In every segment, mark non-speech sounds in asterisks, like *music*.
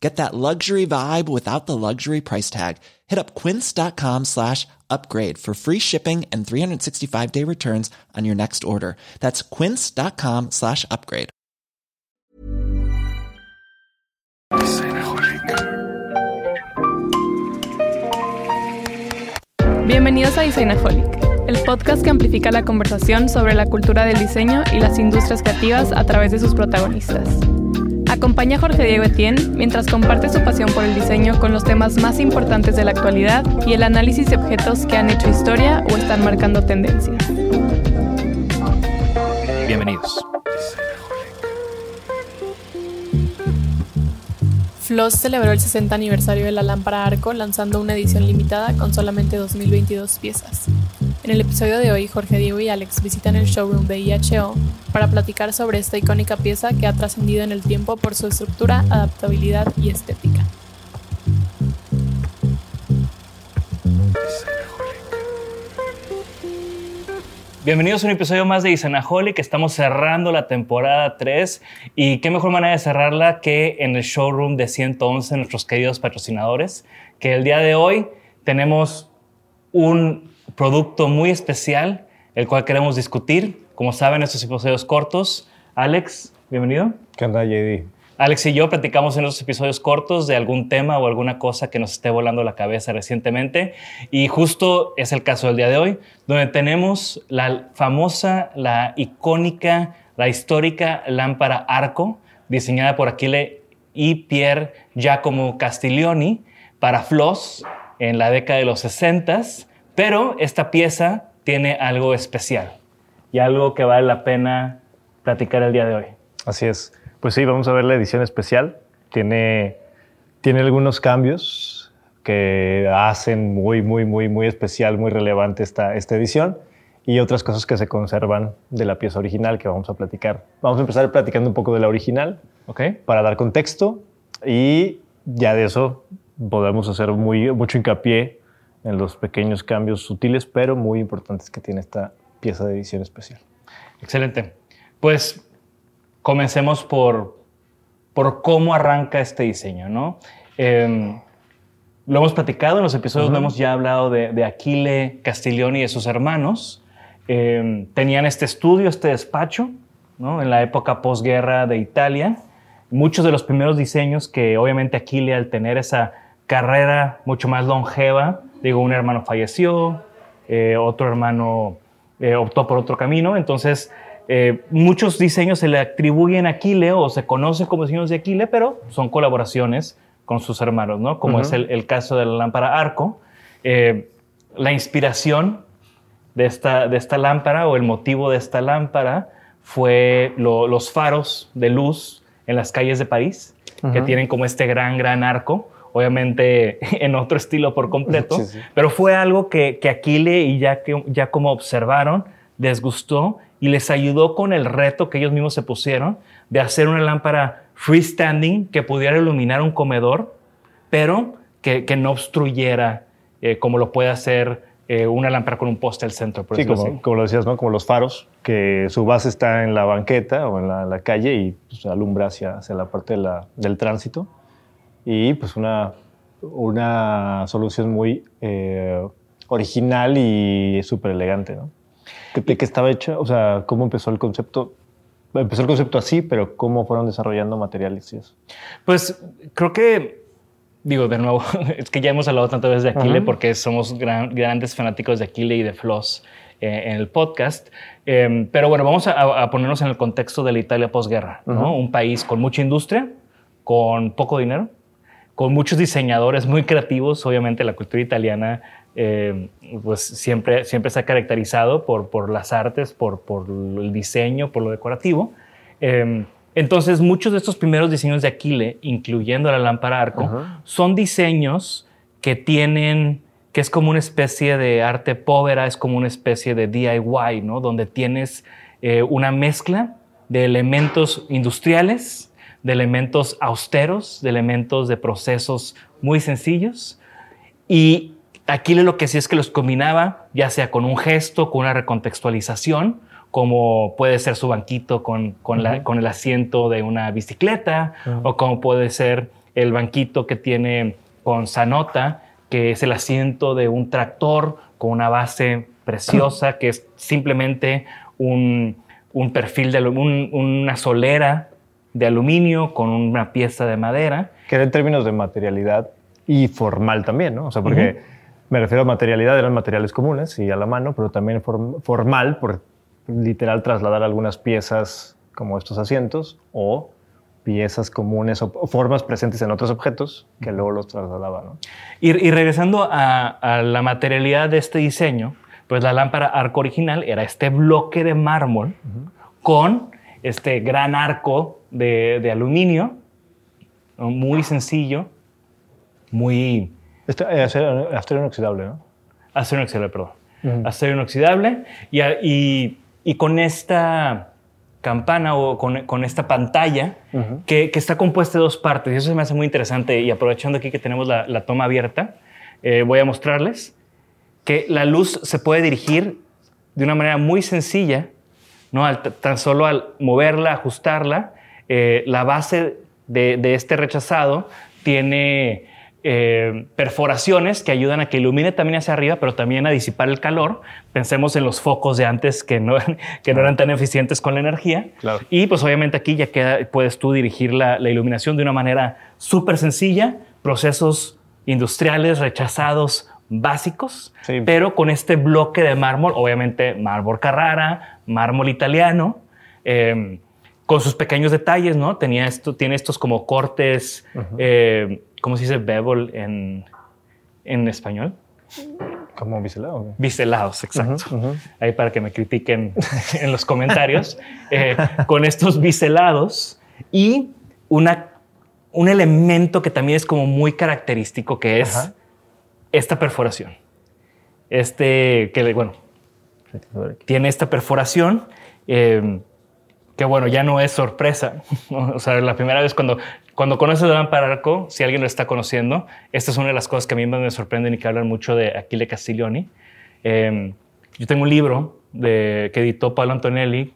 Get that luxury vibe without the luxury price tag. Hit up quince.com slash upgrade for free shipping and 365 day returns on your next order. That's quince.com slash upgrade. Bienvenidos a Designaholic, el podcast que amplifica la conversación sobre la cultura del diseño y las industrias creativas a través de sus protagonistas. Acompaña a Jorge Diego Etienne mientras comparte su pasión por el diseño con los temas más importantes de la actualidad y el análisis de objetos que han hecho historia o están marcando tendencias. Bienvenidos. Floss celebró el 60 aniversario de la lámpara Arco lanzando una edición limitada con solamente 2022 piezas. En el episodio de hoy, Jorge Diego y Alex visitan el showroom de IHO para platicar sobre esta icónica pieza que ha trascendido en el tiempo por su estructura, adaptabilidad y estética. Bienvenidos a un episodio más de que Estamos cerrando la temporada 3 y qué mejor manera de cerrarla que en el showroom de 111, nuestros queridos patrocinadores, que el día de hoy tenemos un producto muy especial, el cual queremos discutir. Como saben, estos episodios cortos. Alex, bienvenido. ¿Qué onda, JD? Alex y yo platicamos en estos episodios cortos de algún tema o alguna cosa que nos esté volando la cabeza recientemente. Y justo es el caso del día de hoy, donde tenemos la famosa, la icónica, la histórica lámpara Arco, diseñada por Achille y Pier Giacomo Castiglioni para Floss en la década de los 60 pero esta pieza tiene algo especial y algo que vale la pena platicar el día de hoy. Así es. Pues sí, vamos a ver la edición especial. Tiene, tiene algunos cambios que hacen muy, muy, muy, muy especial, muy relevante esta, esta edición y otras cosas que se conservan de la pieza original que vamos a platicar. Vamos a empezar platicando un poco de la original okay. para dar contexto y ya de eso podemos hacer muy, mucho hincapié en los pequeños cambios sutiles pero muy importantes que tiene esta pieza de edición especial. Excelente. Pues comencemos por, por cómo arranca este diseño, ¿no? Em, lo hemos platicado en los episodios, hemos ya hablado de, de Aquile Castiglioni y sus hermanos. Em, tenían este estudio, este despacho, ¿no? En la época posguerra de Italia. Muchos de los primeros diseños que obviamente Aquile al tener esa carrera mucho más longeva, digo, un hermano falleció, eh, otro hermano eh, optó por otro camino, entonces eh, muchos diseños se le atribuyen a Aquile o se conocen como diseños de Aquile, pero son colaboraciones con sus hermanos, ¿no? Como es el, caso de la lámpara Arco. La inspiración de esta, de esta lámpara o el motivo de esta lámpara fue los faros de luz en las calles de París, que tienen como este gran, gran arco, obviamente *laughs* en otro estilo por completo, pero fue algo que, que Aquile y ya, que, ya como observaron, les gustó y les ayudó con el reto que ellos mismos se pusieron de hacer una lámpara freestanding que pudiera iluminar un comedor, pero que, no obstruyera eh, como lo puede hacer eh, una lámpara con un poste al centro. Por sí, como, como lo decías, ¿no? Como los faros, que su base está en la banqueta o en la, la calle y pues, alumbra hacia, hacia la parte de la- del tránsito. Y pues una, una solución muy eh, original y súper elegante, ¿no? ¿De qué estaba hecha? O sea, ¿cómo empezó el concepto? Empezó el concepto así, pero ¿cómo fueron desarrollando materiales y eso? Pues creo que, digo, de nuevo, *laughs* es que ya hemos hablado tantas veces de Aquile Ajá. porque somos gran- grandes fanáticos de Aquile y de Floss eh, en el podcast. Eh, pero bueno, vamos a, a ponernos en el contexto de la Italia posguerra, ¿no? Un país con mucha industria, con poco dinero, con muchos diseñadores muy creativos. Obviamente la cultura italiana eh, pues siempre, siempre se ha caracterizado por, por las artes, por, por el diseño, por lo decorativo. Eh, entonces muchos de estos primeros diseños de Aquile, incluyendo la lámpara arco, Ajá. son diseños que tienen, que es como una especie de arte povera, es como una especie de DIY, ¿no? Donde tienes eh, una mezcla de elementos industriales, de elementos austeros, de elementos de procesos muy sencillos. Y Aquile lo que sí es que los combinaba, ya sea con un gesto, con una recontextualización, como puede ser su banquito con, con, la- con el asiento de una bicicleta, o como puede ser el banquito que tiene con Sanota, que es el asiento de un tractor con una base preciosa, que es simplemente un, un perfil de un- una solera de aluminio con una pieza de madera. Que era en términos de materialidad y formal también, ¿no? O sea, porque me refiero a materialidad, eran materiales comunes y a la mano, pero también form- formal, por literal trasladar algunas piezas como estos asientos o piezas comunes o formas presentes en otros objetos que luego los trasladaba, ¿no? Y, y regresando a, a la materialidad de este diseño, pues la lámpara arco original era este bloque de mármol con este gran arco de, de aluminio, muy sencillo, muy Este, eh, acero, acero inoxidable, ¿no? acero inoxidable, perdón, Ujú. acero inoxidable y, y- y con esta campana o con, con esta pantalla que, que está compuesta de dos partes y eso se me hace muy interesante y aprovechando aquí que tenemos la, la toma abierta, eh, voy a mostrarles que la luz se puede dirigir de una manera muy sencilla, ¿no? Al- tan solo al moverla, ajustarla, eh, la base de, de este rechazado tiene eh, perforaciones que ayudan a que ilumine también hacia arriba, pero también a disipar el calor. Pensemos en los focos de antes que no, *laughs* que no eran tan eficientes con la energía. Claro. Y pues obviamente aquí ya queda, puedes tú dirigir la, la iluminación de una manera súper sencilla, procesos industriales rechazados básicos, Sí. pero con este bloque de mármol, obviamente mármol Carrara, mármol italiano, eh, con sus pequeños detalles, ¿no? Tenía esto, tiene estos como cortes, eh, ¿cómo se dice bevel en, en español? Como biselado. Biselados, exacto. Ahí para que me critiquen *laughs* en los comentarios. Eh, con estos biselados y una, un elemento que también es como muy característico, que es esta perforación. Este, que bueno, tiene esta perforación eh, que bueno, ya no es sorpresa. *laughs* O sea, la primera vez cuando, cuando conoces a Lámpara Arco, si alguien lo está conociendo, esta es una de las cosas que a mí más me sorprenden y que hablan mucho de Aquile Castiglioni. Eh, yo tengo un libro que editó Pablo Antonelli,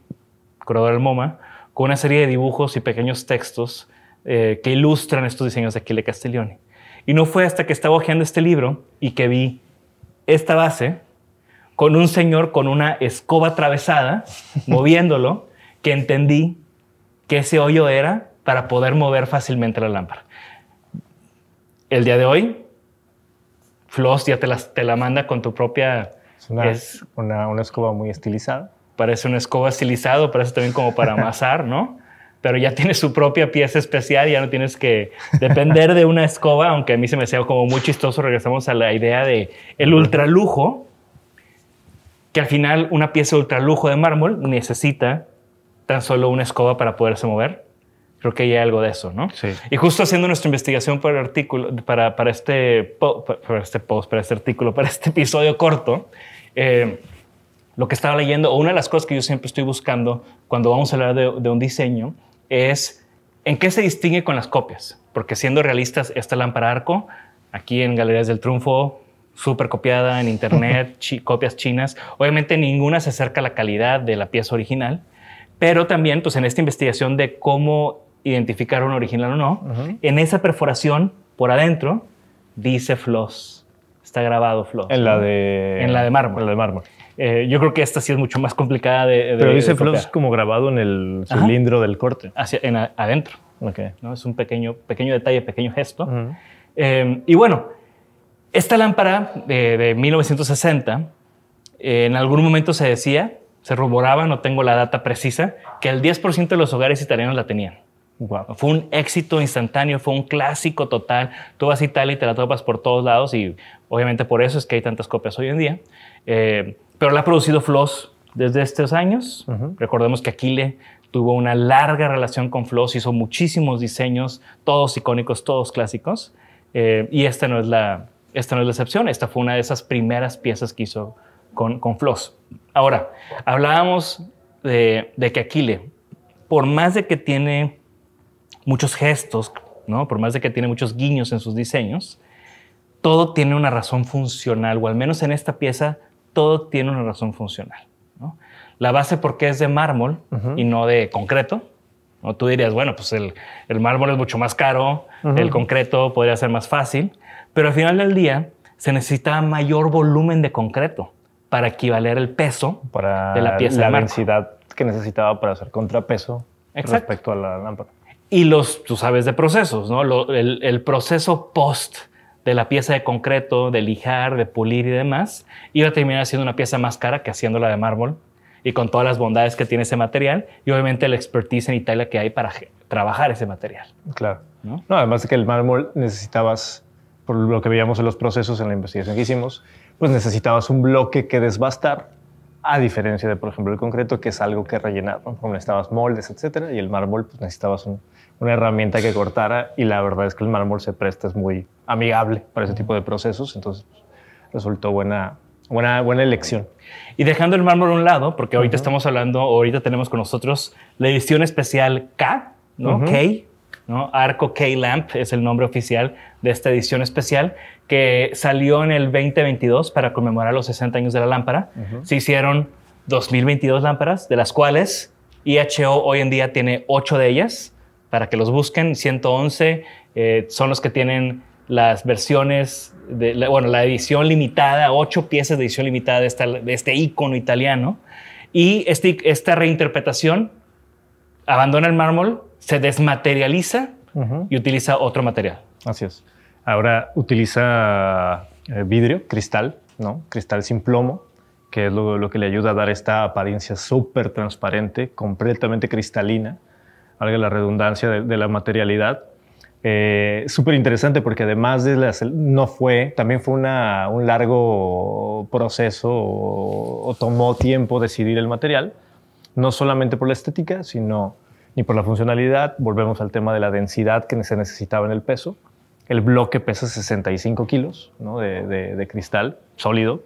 curador del MoMA, con una serie de dibujos y pequeños textos eh, que ilustran estos diseños de Aquile Castiglioni. Y no fue hasta que estaba hojeando este libro y que vi esta base con un señor con una escoba atravesada, *laughs* moviéndolo, que entendí que ese hoyo era para poder mover fácilmente la lámpara. El día de hoy, Floss ya te la, te la manda con tu propia... Es una, es- una, una escoba muy estilizada. parece una escoba estilizado, parece también como para *laughs* amasar, ¿no? Pero ya tiene su propia pieza especial, ya no tienes que depender de una escoba, aunque a mí se me hacía como muy chistoso. Regresamos a la idea de el ultralujo, que al final una pieza de ultralujo de mármol necesita tan solo una escoba para poderse mover. Creo que hay algo de eso, ¿no? Sí. Y justo haciendo nuestra investigación para el artículo, para, para este, po- para este post, para este artículo, para este episodio corto, eh, lo que estaba leyendo, o una de las cosas que yo siempre estoy buscando cuando vamos a hablar de, de un diseño, es en qué se distingue con las copias. Porque siendo realistas, esta lámpara arco, aquí en Galerías del Triunfo, súper copiada en internet, chi- copias chinas. Obviamente ninguna se acerca a la calidad de la pieza original, pero también pues en esta investigación de cómo identificar un original o no, en esa perforación por adentro dice Floss, está grabado Floss. En la de... En la de mármol. En la de mármol. Eh, yo creo que esta sí es mucho más complicada de... de- Pero dice de Floss como grabado en el Ajá. cilindro del corte. Hacia, en adentro. Ok. ¿no? Es un pequeño, pequeño detalle, pequeño gesto. Ujú. Eh, y bueno, esta lámpara de, de 1960, eh, en algún momento se decía, se rumoraba, no tengo la data precisa, que el 10% de los hogares italianos la tenían. Fue un éxito instantáneo, fue un clásico total. Tú vas a Italia y te la topas por todos lados y obviamente por eso es que hay tantas copias hoy en día. Eh, pero la ha producido Floss desde estos años. Recordemos que Aquile tuvo una larga relación con Floss, hizo muchísimos diseños, todos icónicos, todos clásicos. Eh, y esta no, es la, esta no es la excepción. Esta fue una de esas primeras piezas que hizo con, con Floss. Ahora, hablábamos de, de que Aquile, por más de que tiene muchos gestos, ¿no? por más de que tiene muchos guiños en sus diseños, todo tiene una razón funcional, o al menos en esta pieza, todo tiene una razón funcional. ¿no? La base porque es de mármol y no de concreto. ¿no? Tú dirías, bueno, pues el, el mármol es mucho más caro, el concreto podría ser más fácil, pero al final del día se necesitaba mayor volumen de concreto para equivaler el peso Para de la pieza la de mármol. densidad que necesitaba para hacer contrapeso Exacto. respecto a la lámpara. Y los, tú sabes de procesos, ¿no? Lo- el, el proceso post de la pieza de concreto, de lijar, de pulir y demás, iba a terminar siendo una pieza más cara que haciéndola de mármol y con todas las bondades que tiene ese material y obviamente la expertise en Italia que hay para trabajar ese material. Claro. ¿No? ¿no? además de que el mármol necesitabas, por lo que veíamos en los procesos en la investigación que hicimos, pues necesitabas un bloque que desbastar, a diferencia de, por ejemplo, el concreto, que es algo que rellenar, ¿no? Necesitabas moldes, etcétera, y el mármol, pues necesitabas un- una herramienta que cortara, y la verdad es que el mármol se presta, es muy amigable para ese tipo de procesos, entonces pues, resultó buena, buena, buena elección. Y dejando el mármol a un lado, porque ahorita estamos hablando, ahorita tenemos con nosotros la edición especial K, ¿no? Ujú. K, ¿no? Arco K-Lamp es el nombre oficial de esta edición especial que salió en el 2022 para conmemorar los 60 años de la lámpara. Se hicieron 2022 lámparas, de las cuales IHO hoy en día tiene 8 de ellas. Para que los busquen, 111 eh, son los que tienen las versiones, de, la- bueno, la edición limitada, 8 piezas de edición limitada de, esta- de este icono italiano. Y este- esta reinterpretación abandona el mármol, se desmaterializa y utiliza otro material. Así es. Ahora utiliza eh, vidrio, cristal, ¿no? Cristal sin plomo, que es lo, lo que le ayuda a dar esta apariencia súper transparente, completamente cristalina, valga la redundancia de, de la materialidad. Eh, súper interesante porque además de las, no fue, también fue una- un largo proceso o, o tomó tiempo decidir el material, no solamente por la estética, sino ni por la funcionalidad. Volvemos al tema de la densidad que se necesitaba en el peso. El bloque pesa 65 kilos ¿no? de, de- de cristal sólido,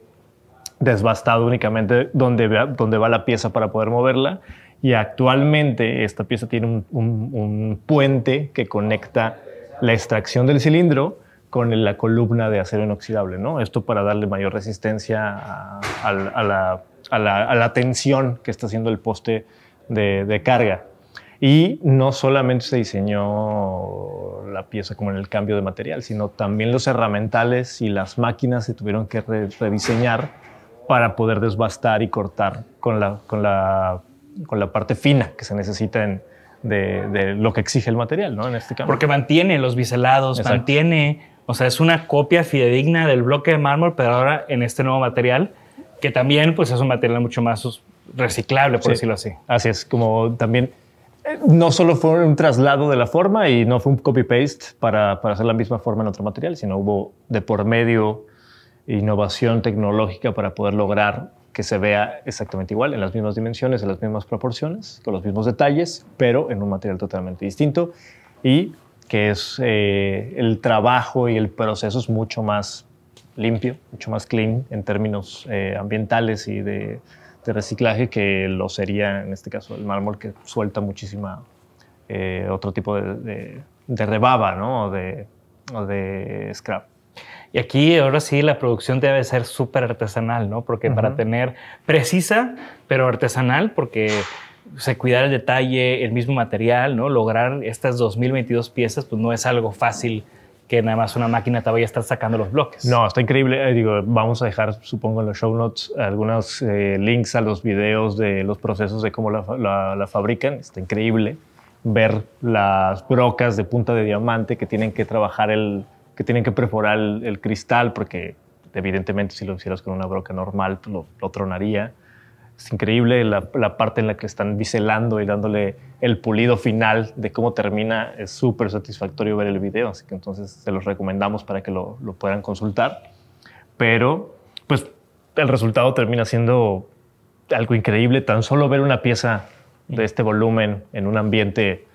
desbastado únicamente donde, donde va la pieza para poder moverla. Y actualmente esta pieza tiene un, un- un puente que conecta la extracción del cilindro con la columna de acero inoxidable. ¿no? Esto para darle mayor resistencia a, a a la, a la- la tensión que está haciendo el poste de, de carga. Y no solamente se diseñó la pieza como en el cambio de material, sino también los herramientales y las máquinas se tuvieron que re- rediseñar para poder desbastar y cortar con la, con la, con la parte fina que se necesita en- de, de lo que exige el material, ¿no? En este caso. Porque mantiene los biselados, Exacto. mantiene, o sea, es una copia fidedigna del bloque de mármol, pero ahora en este nuevo material, que también pues es un material mucho más reciclable, por Sí. decirlo así. Así es, como también no solo fue un traslado de la forma y no fue un copy-paste para, para hacer la misma forma en otro material, sino hubo de por medio innovación tecnológica para poder lograr que se vea exactamente igual, en las mismas dimensiones, en las mismas proporciones, con los mismos detalles, pero en un material totalmente distinto y que es eh, el trabajo y el proceso es mucho más limpio, mucho más clean en términos eh, ambientales y de, de reciclaje que lo sería en este caso el mármol que suelta muchísima eh, otro tipo de, de- de rebaba ¿no? o, de, o de scrap. Y aquí ahora sí la producción debe ser súper artesanal, ¿no? Porque para tener precisa, pero artesanal, porque se cuidar el detalle, el mismo material, ¿no? Lograr estas 2022 piezas, pues no es algo fácil que nada más una máquina te vaya a estar sacando los bloques. No, está increíble. Eh, digo, vamos a dejar, supongo, en los show notes algunos eh, links a los videos de los procesos de cómo la, la, fabrican. Está increíble ver las brocas de punta de diamante que tienen que trabajar el, que tienen que perforar el, cristal, porque evidentemente si lo hicieras con una broca normal, pues lo, lo tronaría. Es increíble la, parte en la que están biselando y dándole el pulido final de cómo termina. Es súper satisfactorio ver el video, así que entonces se los recomendamos para que lo, puedan consultar. Pero, pues, el resultado termina siendo algo increíble. Tan solo ver una pieza de este volumen en un ambiente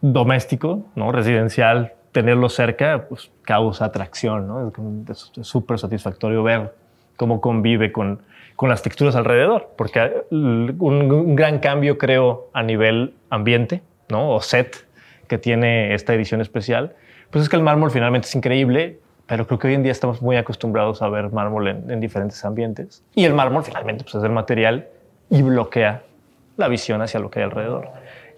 doméstico, ¿no? residencial, tenerlo cerca, pues causa atracción. ¿no? Es súper satisfactorio ver cómo convive con, con las texturas alrededor, porque un, gran cambio creo a nivel ambiente, ¿no? O set que tiene esta edición especial, pues es que el mármol finalmente es increíble, pero creo que hoy en día estamos muy acostumbrados a ver mármol en, diferentes ambientes. Y el mármol finalmente pues, es el material y bloquea la visión hacia lo que hay alrededor.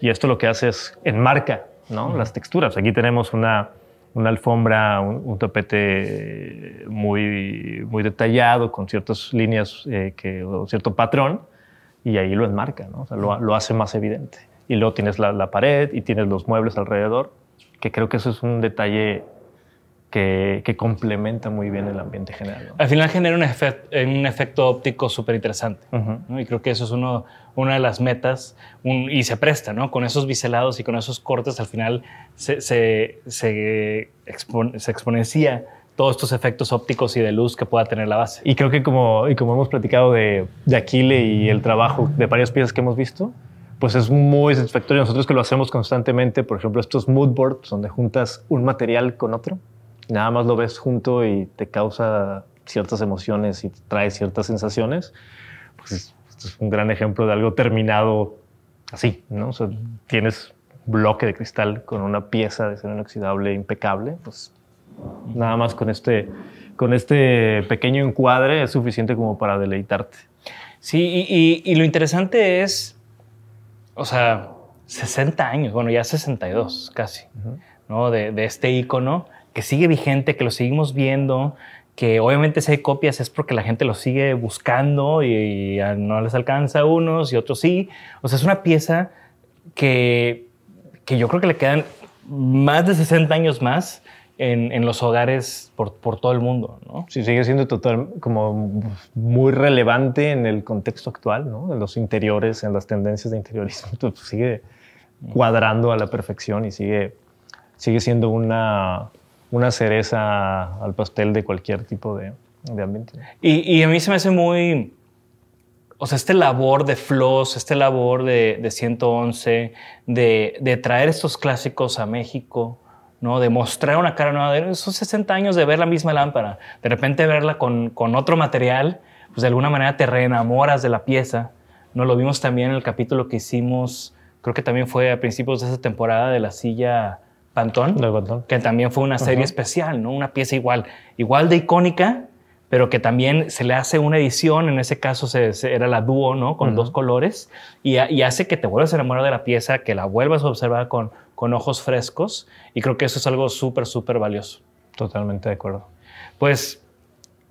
Y esto lo que hace es enmarca ¿no? las texturas. Aquí tenemos una, una alfombra, un, tapete muy, muy detallado, con ciertas líneas eh, que, o cierto patrón, y ahí lo enmarca, ¿no? lo, lo, hace más evidente. Y luego tienes la, la, pared y tienes los muebles alrededor, que creo que eso es un detalle que, que complementa muy bien el ambiente general. Al final genera un, un efecto óptico súper interesante. Y creo que eso es uno, una de las metas y se presta, ¿no? Con esos biselados y con esos cortes, al final se, se, se, se exponencia todos estos efectos ópticos y de luz que pueda tener la base. Y creo que como, y como hemos platicado de, de Aquile y el trabajo de varias piezas que hemos visto, pues es muy satisfactorio. Nosotros que lo hacemos constantemente, por ejemplo, estos mood boards donde juntas un material con otro, nada más lo ves junto y te causa ciertas emociones y trae ciertas sensaciones, pues es un gran ejemplo de algo terminado así, ¿no? O sea, tienes bloque de cristal con una pieza de acero inoxidable impecable, pues nada más con este, con este pequeño encuadre es suficiente como para deleitarte. Sí, y, lo interesante es, o sea, 60 años, bueno, ya 62 casi, ¿no? De, de este icono que sigue vigente, que lo seguimos viendo, que obviamente si hay copias es porque la gente lo sigue buscando y, no les alcanza a unos y otros sí. O sea, es una pieza que, que yo creo que le quedan más de 60 años más en, en los hogares por, por, todo el mundo, ¿no? Sí, sigue siendo total, como muy relevante en el contexto actual, ¿no? En los interiores, en las tendencias de interiorismo. *laughs* Sigue cuadrando a la perfección y sigue, sigue siendo una una cereza al pastel de cualquier tipo de, ambiente. Y, a mí se me hace muy, o sea, este labor de Floss, este labor de, 111, de, traer estos clásicos a México, ¿no? de mostrar una cara nueva, de esos 60 años de ver la misma lámpara, de repente verla con, con otro material, pues de alguna manera te reenamoras de la pieza. ¿no? Lo vimos también en el capítulo que hicimos, creo que también fue a principios de esa temporada de la silla Pantón, que también fue una serie especial, ¿no? Una pieza igual, igual de icónica, pero que también se le hace una edición, en ese caso se, era la dúo, ¿no? Con dos colores, y, hace que te vuelvas a enamorar de la pieza, que la vuelvas a observar con, con ojos frescos, y creo que eso es algo súper, súper valioso. Totalmente de acuerdo. Pues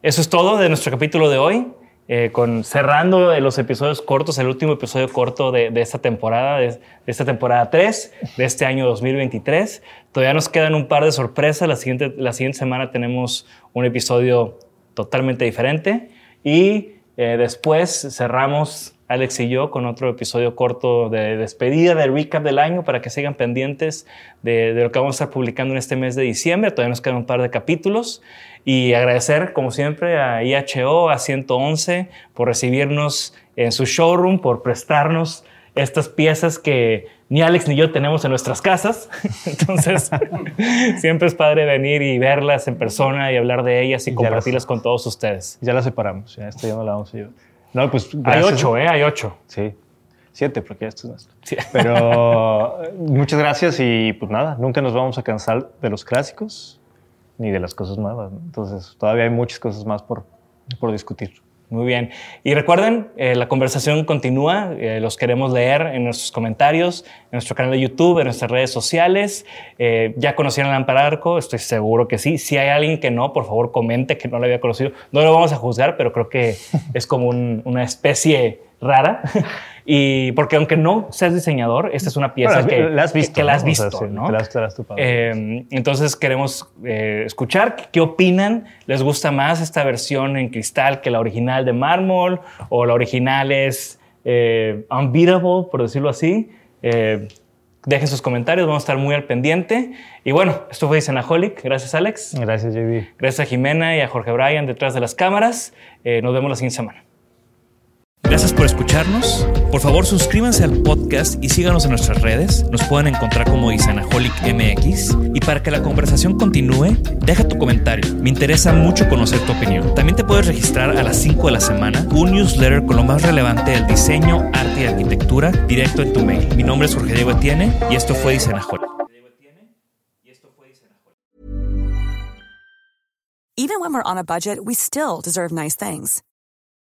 eso es todo de nuestro capítulo de hoy. Eh, con, cerrando los episodios cortos, el último episodio corto de, esta temporada, de, esta temporada 3, de este año 2023. Todavía nos quedan un par de sorpresas. La siguiente, la siguiente semana tenemos un episodio totalmente diferente. Y eh, después cerramos Alex y yo con otro episodio corto de despedida, de recap del año, para que sigan pendientes de, de, lo que vamos a estar publicando en este mes de diciembre. Todavía nos quedan un par de capítulos. Y agradecer, como siempre, a IHO, a 111, por recibirnos en su showroom, por prestarnos estas piezas que ni Alex ni yo tenemos en nuestras casas. *laughs* Entonces, *laughs* siempre es padre venir y verlas en persona y hablar de ellas y compartirlas con todos ustedes. Ya las separamos, ya esto ya no la vamos a llevar. No, pues, Hay ocho, ¿eh? Hay ocho. Sí. Siete, porque esto es nuestro. Pero muchas gracias y pues nada, nunca nos vamos a cansar de los clásicos ni de las cosas nuevas. Entonces, todavía hay muchas cosas más por, por discutir. Muy bien. Y recuerden, eh, la conversación continúa. Eh, los queremos leer en nuestros comentarios, en nuestro canal de YouTube, en nuestras redes sociales. Eh, ¿Ya conocieron a Arco? Estoy seguro que sí. Si hay alguien que no, por favor, comente que no lo había conocido. No lo vamos a juzgar, pero creo que es como una especie rara. *laughs* y porque aunque no seas diseñador, esta es una pieza que la has visto, que, la has visto, ¿no? entonces queremos eh, escuchar qué opinan. ¿Les gusta más esta versión en cristal que la original de mármol? ¿O la original es eh, unbeatable, por decirlo así? Eh, dejen sus comentarios, vamos a estar muy al pendiente. Y bueno, esto fue Dicenaholic. Gracias, Alex. Gracias, JB. Gracias a Jimena y a Jorge Bryan detrás de las cámaras. nos vemos la siguiente semana. Gracias por escucharnos. Por favor, suscríbanse al podcast y síganos en nuestras redes. Nos pueden encontrar como Isanaholic MX. Y para que la conversación continúe, deja tu comentario. Me interesa mucho conocer tu opinión. También te puedes registrar a las 5 de la semana un newsletter con lo más relevante del diseño, arte y arquitectura directo en tu mail. Mi nombre es Jorge Diego Etienne y esto fue Isanaholic. Even when we're on a budget, we still deserve nice things.